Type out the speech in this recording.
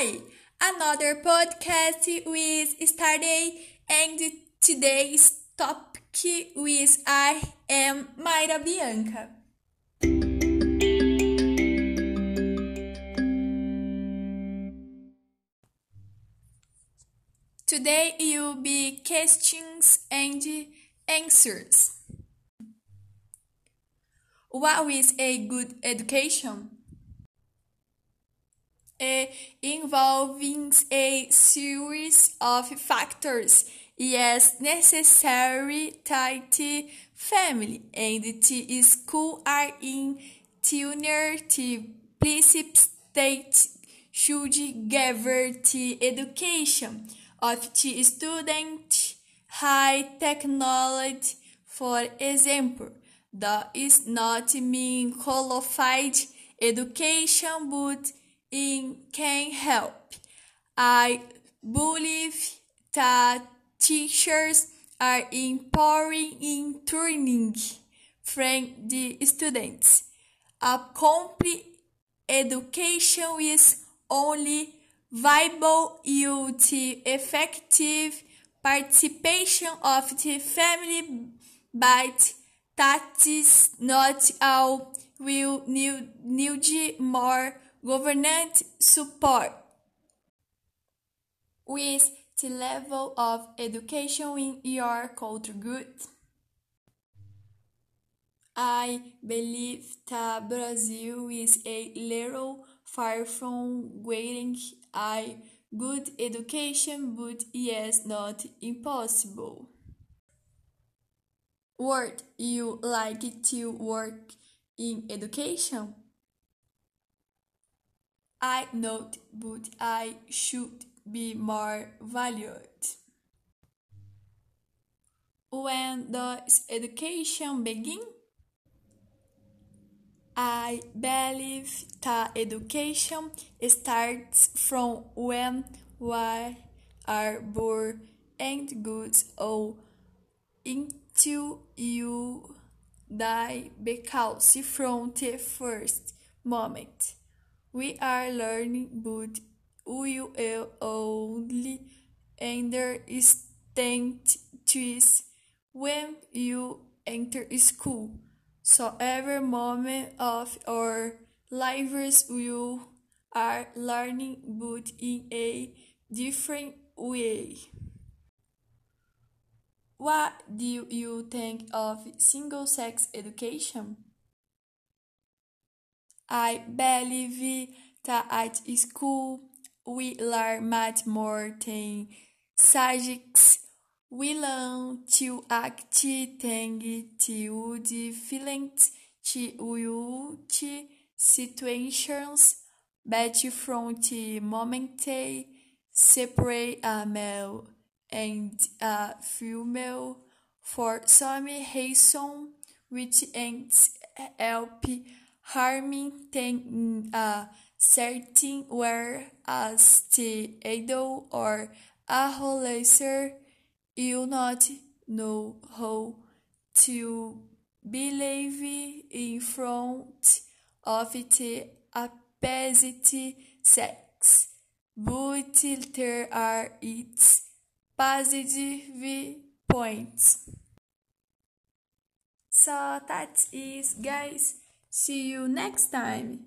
Hi, another podcast with started and today's topic with I am Mayra Bianca. Today you'll be questions and answers. What is a good education? It involves a series of factors. Yes, necessary that family and the school are in tune to principles that should govern the education of the student. High technology, for example, that is not mean qualified education, but it can help. I believe that teachers are empowering in training from the students. A complete education is only viable with effective participation of the family, but that is not all will need more government support. With the level of education in your culture good? I believe that Brazil is a little far from getting a good education, but yes, not impossible. Would you like to work in education? I know, but I should be more valued. When does education begin? I believe that education starts from when we are born and goes on until you die because from the first moment we are learning but will only understand this when you enter school so every moment of our lives we are learning but in a different way. What do you think of single sex education? I believe that at school we learn much more than subjects. We learn to act, think, to feelings, to situations, but from the moment they separate a male and a female. For some reason which ends help harming in a uh, certain way as the idol or a adolescent you not know how to believe in front of the opposite sex, but there are its positive points. So that is guys. See you next time!